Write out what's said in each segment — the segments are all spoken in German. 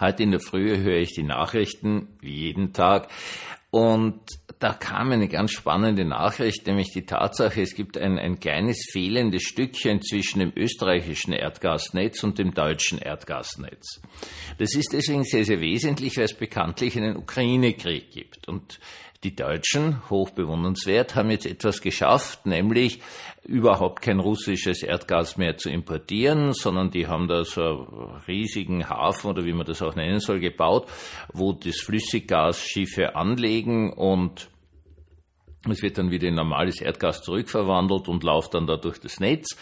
Heute in der Früh höre ich die Nachrichten, wie jeden Tag. Und da kam eine ganz spannende Nachricht, nämlich die Tatsache, es gibt ein, ein kleines fehlendes Stückchen zwischen dem österreichischen Erdgasnetz und dem deutschen Erdgasnetz. Das ist deswegen sehr, sehr wesentlich, weil es bekanntlich einen Ukraine-Krieg gibt. Und die Deutschen, hochbewundernswert, haben jetzt etwas geschafft, nämlich überhaupt kein russisches Erdgas mehr zu importieren, sondern die haben da so einen riesigen Hafen oder wie man das auch nennen soll, gebaut, wo das Flüssiggas Schiffe anlegen und es wird dann wieder in normales Erdgas zurückverwandelt und läuft dann da durch das Netz.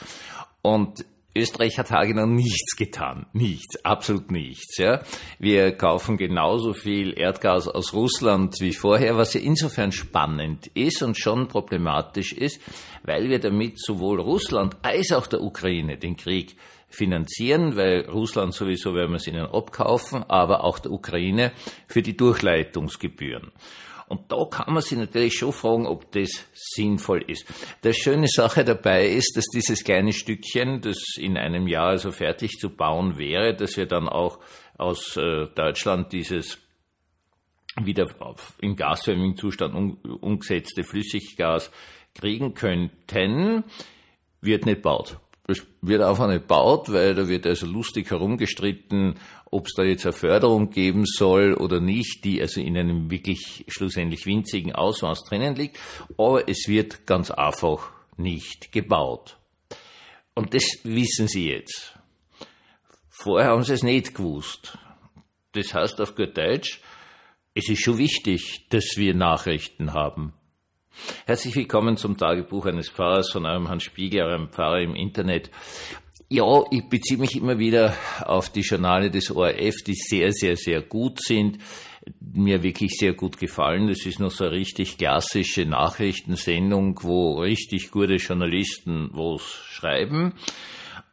Und Österreich hat haargenau nichts getan. Nichts, absolut nichts. Ja. Wir kaufen genauso viel Erdgas aus Russland wie vorher, was ja insofern spannend ist und schon problematisch ist, weil wir damit sowohl Russland als auch der Ukraine den Krieg finanzieren, weil Russland sowieso werden wir es ihnen abkaufen, aber auch der Ukraine für die Durchleitungsgebühren. Und da kann man sich natürlich schon fragen, ob das sinnvoll ist. Der schöne Sache dabei ist, dass dieses kleine Stückchen, das in einem Jahr also fertig zu bauen wäre, dass wir dann auch aus äh, Deutschland dieses wieder im gasförmigen Zustand umgesetzte Flüssiggas kriegen könnten, wird nicht baut. Es wird einfach nicht baut, weil da wird also lustig herumgestritten, ob es da jetzt eine Förderung geben soll oder nicht, die also in einem wirklich schlussendlich winzigen Ausmaß drinnen liegt. Aber es wird ganz einfach nicht gebaut. Und das wissen Sie jetzt. Vorher haben Sie es nicht gewusst. Das heißt auf gut Deutsch, es ist schon wichtig, dass wir Nachrichten haben. Herzlich willkommen zum Tagebuch eines Pfarrers von eurem Hans Spiegel, eurem Pfarrer im Internet. Ja, ich beziehe mich immer wieder auf die Journale des ORF, die sehr, sehr, sehr gut sind, mir wirklich sehr gut gefallen. Das ist noch so eine richtig klassische Nachrichtensendung, wo richtig gute Journalisten was schreiben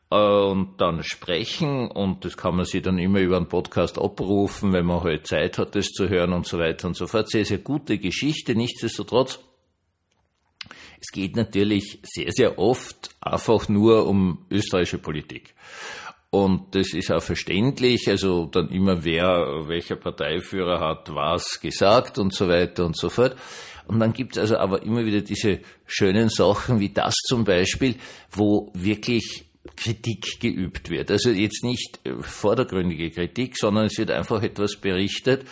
äh, und dann sprechen und das kann man sich dann immer über einen Podcast abrufen, wenn man halt Zeit hat, das zu hören und so weiter und so fort. Sehr, sehr gute Geschichte. Nichtsdestotrotz es geht natürlich sehr, sehr oft einfach nur um österreichische Politik. Und das ist auch verständlich, also dann immer wer, welcher Parteiführer hat was gesagt und so weiter und so fort. Und dann gibt es also aber immer wieder diese schönen Sachen wie das zum Beispiel, wo wirklich Kritik geübt wird. Also jetzt nicht vordergründige Kritik, sondern es wird einfach etwas berichtet,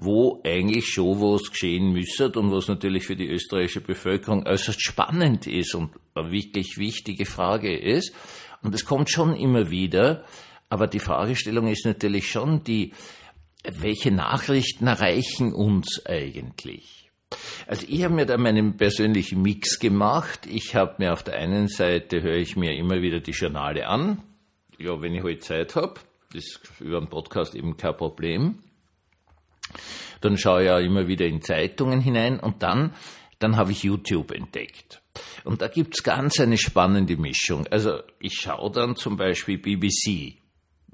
wo eigentlich schon was geschehen müsste und was natürlich für die österreichische Bevölkerung äußerst spannend ist und eine wirklich wichtige Frage ist. Und es kommt schon immer wieder, aber die Fragestellung ist natürlich schon die, welche Nachrichten erreichen uns eigentlich? Also ich habe mir da meinen persönlichen Mix gemacht. Ich habe mir auf der einen Seite höre ich mir immer wieder die Journale an. Ja, wenn ich heute halt Zeit habe, das ist über einen Podcast eben kein Problem. Dann schaue ich ja immer wieder in Zeitungen hinein und dann, dann habe ich YouTube entdeckt. Und da gibt's ganz eine spannende Mischung. Also ich schaue dann zum Beispiel BBC.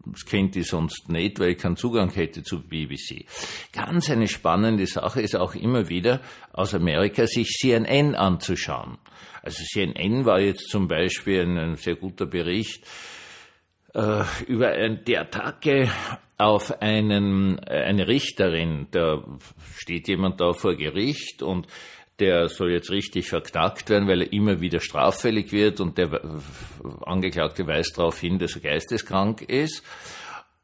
Das kennt ich sonst nicht, weil ich keinen Zugang hätte zu BBC. Ganz eine spannende Sache ist auch immer wieder aus Amerika sich CNN anzuschauen. Also CNN war jetzt zum Beispiel ein, ein sehr guter Bericht äh, über die Attacke auf einen, äh, eine Richterin. Da steht jemand da vor Gericht und der soll jetzt richtig verknackt werden, weil er immer wieder straffällig wird und der Angeklagte weist darauf hin, dass er geisteskrank ist.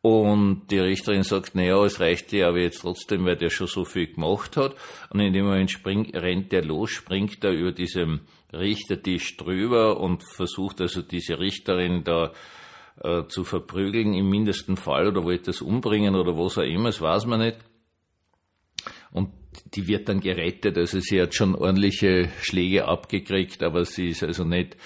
Und die Richterin sagt, naja, es reicht dir aber jetzt trotzdem, weil der schon so viel gemacht hat. Und in dem Moment springt, rennt der los, springt er über diesem Richtertisch drüber und versucht also diese Richterin da äh, zu verprügeln im mindesten Fall oder wollte das umbringen oder was auch immer, das weiß man nicht. Und die wird dann gerettet, also sie hat schon ordentliche Schläge abgekriegt, aber sie ist also nicht,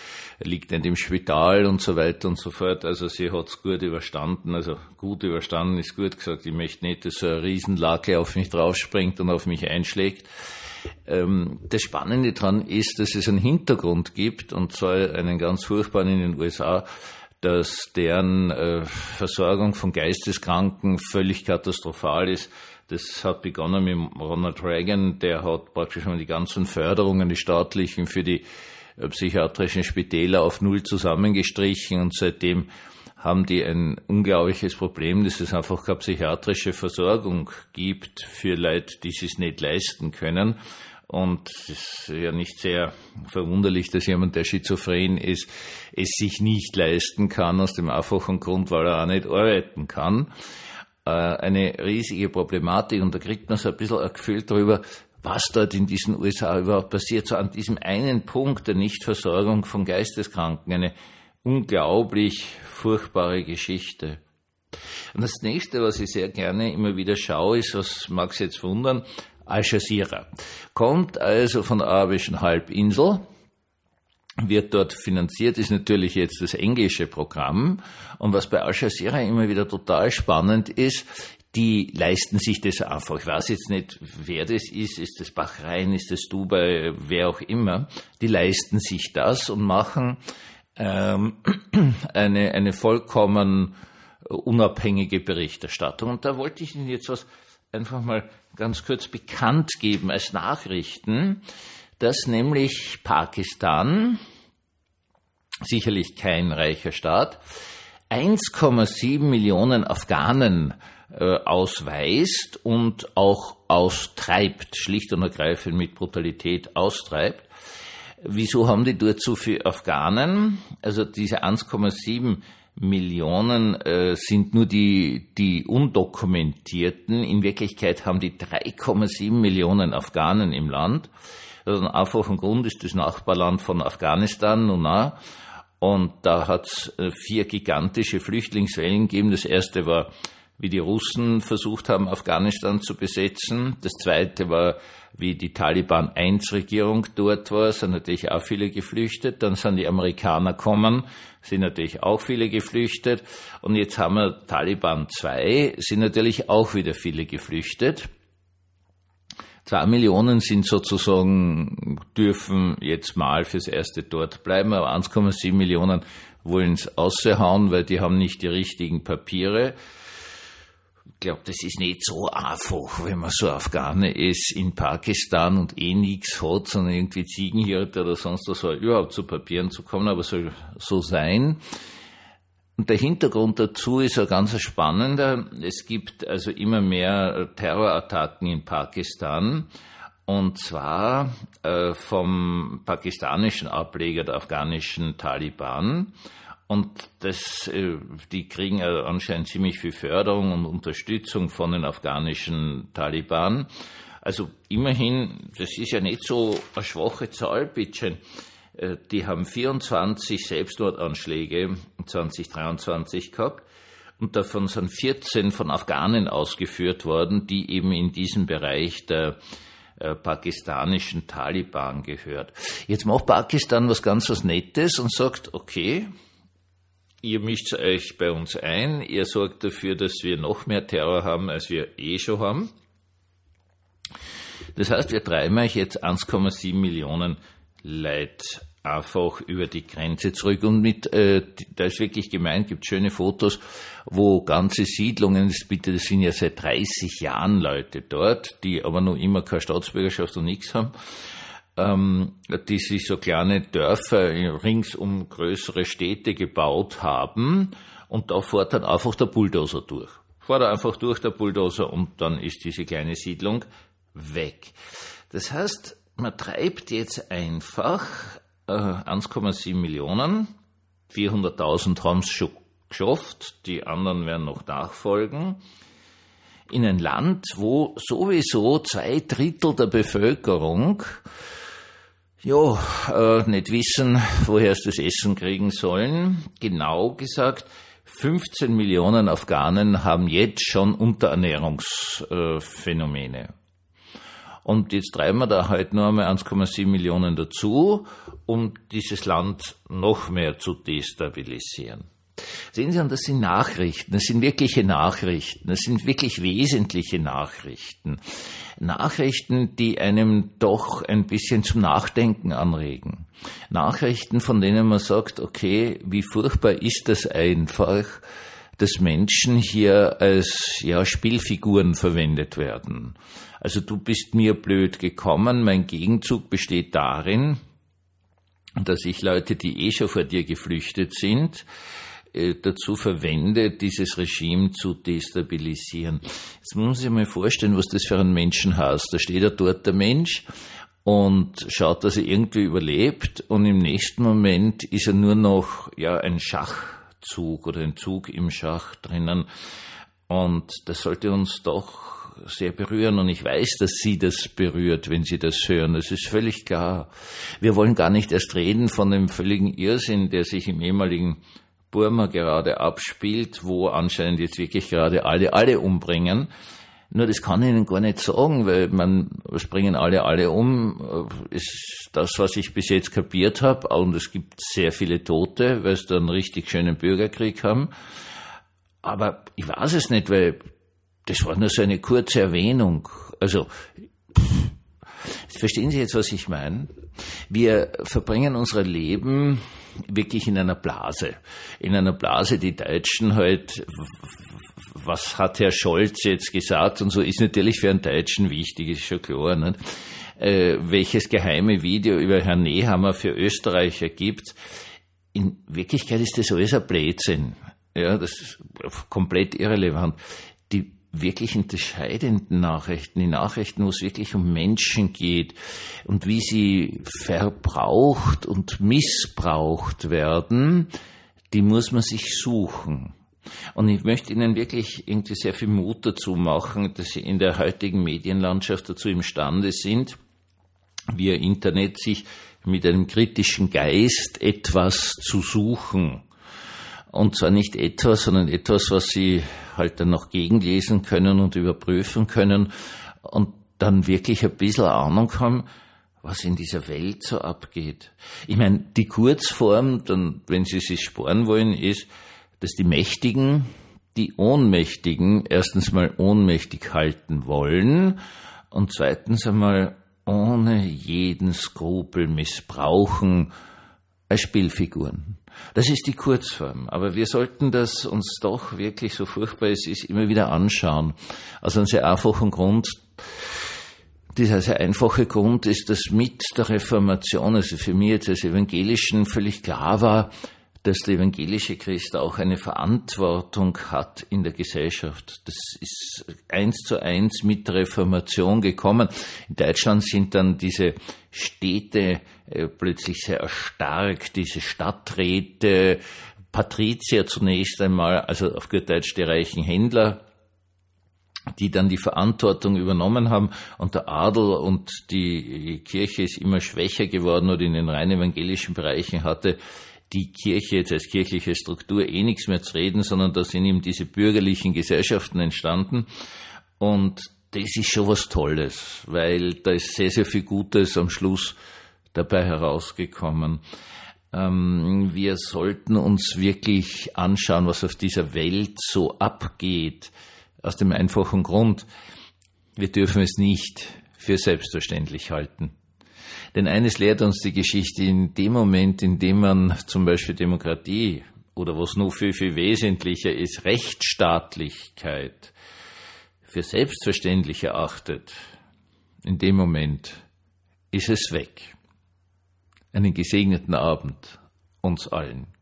liegt nicht im Spital und so weiter und so fort. Also sie hat's gut überstanden, also gut überstanden ist gut gesagt. Ich möchte nicht, dass so ein Riesenlake auf mich draufspringt und auf mich einschlägt. Ähm, das Spannende daran ist, dass es einen Hintergrund gibt, und zwar einen ganz furchtbaren in den USA, dass deren äh, Versorgung von Geisteskranken völlig katastrophal ist. Das hat begonnen mit Ronald Reagan, der hat praktisch mal die ganzen Förderungen, die staatlichen, für die äh, psychiatrischen Spitäler auf Null zusammengestrichen und seitdem haben die ein unglaubliches Problem, dass es einfach keine psychiatrische Versorgung gibt für Leute, die es nicht leisten können. Und es ist ja nicht sehr verwunderlich, dass jemand, der schizophren ist, es sich nicht leisten kann, aus dem einfachen Grund, weil er auch nicht arbeiten kann. Äh, eine riesige Problematik und da kriegt man so ein bisschen ein Gefühl darüber, was dort in diesen USA überhaupt passiert, so an diesem einen Punkt der Nichtversorgung von Geisteskranken. Eine unglaublich furchtbare Geschichte. Und das nächste, was ich sehr gerne immer wieder schaue, ist, was mag es jetzt wundern, Al Jazeera. Kommt also von der arabischen Halbinsel, wird dort finanziert, ist natürlich jetzt das englische Programm. Und was bei Al Jazeera immer wieder total spannend ist, die leisten sich das einfach. Ich weiß jetzt nicht, wer das ist, ist das Bahrain, ist das Dubai, wer auch immer. Die leisten sich das und machen ähm, eine, eine vollkommen unabhängige Berichterstattung. Und da wollte ich Ihnen jetzt was einfach mal ganz kurz bekannt geben als Nachrichten, dass nämlich Pakistan, sicherlich kein reicher Staat, 1,7 Millionen Afghanen äh, ausweist und auch austreibt, schlicht und ergreifend mit Brutalität austreibt. Wieso haben die dort so viele Afghanen? Also diese 1,7 Millionen äh, sind nur die, die undokumentierten. In Wirklichkeit haben die 3,7 Millionen Afghanen im Land. Also ein einfacher Grund ist das Nachbarland von Afghanistan, Nuna. Und da hat es äh, vier gigantische Flüchtlingswellen gegeben. Das erste war wie die Russen versucht haben, Afghanistan zu besetzen. Das zweite war, wie die Taliban-1-Regierung dort war, sind natürlich auch viele geflüchtet. Dann sind die Amerikaner gekommen, sind natürlich auch viele geflüchtet. Und jetzt haben wir Taliban 2, sind natürlich auch wieder viele geflüchtet. Zwei Millionen sind sozusagen, dürfen jetzt mal fürs Erste dort bleiben, aber 1,7 Millionen wollen es aushauen, weil die haben nicht die richtigen Papiere glaube, das ist nicht so einfach, wenn man so Afghane ist in Pakistan und eh nichts hat, sondern irgendwie Ziegenhirte oder sonst was, überhaupt zu Papieren zu kommen, aber soll so sein. Und der Hintergrund dazu ist ein ganz spannender. Es gibt also immer mehr Terrorattacken in Pakistan. Und zwar äh, vom pakistanischen Ableger der afghanischen Taliban. Und das, äh, die kriegen anscheinend ziemlich viel Förderung und Unterstützung von den afghanischen Taliban. Also immerhin, das ist ja nicht so eine schwache Zahl, bitte. Äh, die haben 24 Selbstmordanschläge 2023 gehabt und davon sind 14 von Afghanen ausgeführt worden, die eben in diesem Bereich der äh, pakistanischen Taliban gehört. Jetzt macht Pakistan was ganz was Nettes und sagt, okay, ihr mischt euch bei uns ein, ihr sorgt dafür, dass wir noch mehr Terror haben, als wir eh schon haben. Das heißt, wir treiben euch jetzt 1,7 Millionen Leute einfach über die Grenze zurück. Und mit, äh, da ist wirklich gemeint, gibt schöne Fotos, wo ganze Siedlungen, bitte, das sind ja seit 30 Jahren Leute dort, die aber noch immer keine Staatsbürgerschaft und nichts haben, ähm, die sich so kleine Dörfer rings um größere Städte gebaut haben und da fährt dann einfach der Bulldozer durch. Fährt er einfach durch der Bulldozer und dann ist diese kleine Siedlung weg. Das heißt, man treibt jetzt einfach äh, 1,7 Millionen, 400.000 haben es schon geschafft, die anderen werden noch nachfolgen, in ein Land, wo sowieso zwei Drittel der Bevölkerung ja, äh, nicht wissen, woher sie das Essen kriegen sollen. Genau gesagt, 15 Millionen Afghanen haben jetzt schon Unterernährungsphänomene. Äh, und jetzt treiben wir da halt nur einmal 1,7 Millionen dazu, um dieses Land noch mehr zu destabilisieren. Sehen Sie, und das sind Nachrichten, das sind wirkliche Nachrichten, das sind wirklich wesentliche Nachrichten. Nachrichten, die einem doch ein bisschen zum Nachdenken anregen. Nachrichten, von denen man sagt, okay, wie furchtbar ist das einfach, dass Menschen hier als ja, Spielfiguren verwendet werden. Also du bist mir blöd gekommen, mein Gegenzug besteht darin, dass ich Leute, die eh schon vor dir geflüchtet sind, dazu verwendet, dieses Regime zu destabilisieren. Jetzt muss man sich mal vorstellen, was das für ein Menschen heißt. Da steht ja dort der Mensch und schaut, dass er irgendwie überlebt und im nächsten Moment ist er nur noch ja ein Schachzug oder ein Zug im Schach drinnen und das sollte uns doch sehr berühren und ich weiß, dass Sie das berührt, wenn Sie das hören. Das ist völlig klar. Wir wollen gar nicht erst reden von dem völligen Irrsinn, der sich im ehemaligen Burma gerade abspielt, wo anscheinend jetzt wirklich gerade alle alle umbringen. Nur das kann ich Ihnen gar nicht sagen, weil man springen alle alle um, ist das, was ich bis jetzt kapiert habe. Und es gibt sehr viele Tote, weil es da einen richtig schönen Bürgerkrieg haben. Aber ich weiß es nicht, weil das war nur so eine kurze Erwähnung. Also, verstehen Sie jetzt, was ich meine? Wir verbringen unser Leben wirklich in einer Blase. In einer Blase, die Deutschen halt, was hat Herr Scholz jetzt gesagt und so, ist natürlich für einen Deutschen wichtig, ist schon klar. Nicht? Äh, welches geheime Video über Herrn Nehammer für Österreicher gibt. In Wirklichkeit ist das alles ein Blödsinn. Ja, das ist komplett irrelevant. Die wirklich entscheidenden Nachrichten, die Nachrichten, wo es wirklich um Menschen geht und wie sie verbraucht und missbraucht werden, die muss man sich suchen. Und ich möchte Ihnen wirklich irgendwie sehr viel Mut dazu machen, dass Sie in der heutigen Medienlandschaft dazu imstande sind, via Internet sich mit einem kritischen Geist etwas zu suchen. Und zwar nicht etwas, sondern etwas, was Sie halt dann noch gegenlesen können und überprüfen können und dann wirklich ein bisschen Ahnung haben, was in dieser Welt so abgeht. Ich meine, die Kurzform, dann, wenn Sie sich sparen wollen, ist, dass die Mächtigen die Ohnmächtigen erstens mal ohnmächtig halten wollen und zweitens einmal ohne jeden Skrupel missbrauchen als Spielfiguren. Das ist die Kurzform. Aber wir sollten das uns doch wirklich, so furchtbar es ist, immer wieder anschauen. Aus einem sehr einfachen Grund. Dieser sehr einfache Grund ist, dass mit der Reformation, also für mich jetzt als Evangelischen völlig klar war, dass der evangelische Christ auch eine Verantwortung hat in der Gesellschaft. Das ist eins zu eins mit der Reformation gekommen. In Deutschland sind dann diese Städte äh, plötzlich sehr erstarkt, diese Stadträte, Patrizier zunächst einmal, also auf gut Deutsch die reichen Händler, die dann die Verantwortung übernommen haben und der Adel und die Kirche ist immer schwächer geworden oder in den rein evangelischen Bereichen hatte die Kirche jetzt als kirchliche Struktur eh nichts mehr zu reden, sondern da sind eben diese bürgerlichen Gesellschaften entstanden. Und das ist schon was Tolles, weil da ist sehr, sehr viel Gutes am Schluss dabei herausgekommen. Ähm, wir sollten uns wirklich anschauen, was auf dieser Welt so abgeht, aus dem einfachen Grund, wir dürfen es nicht für selbstverständlich halten. Denn eines lehrt uns die Geschichte, in dem Moment, in dem man zum Beispiel Demokratie oder was noch viel, viel wesentlicher ist, Rechtsstaatlichkeit für selbstverständlich erachtet, in dem Moment ist es weg. Einen gesegneten Abend uns allen.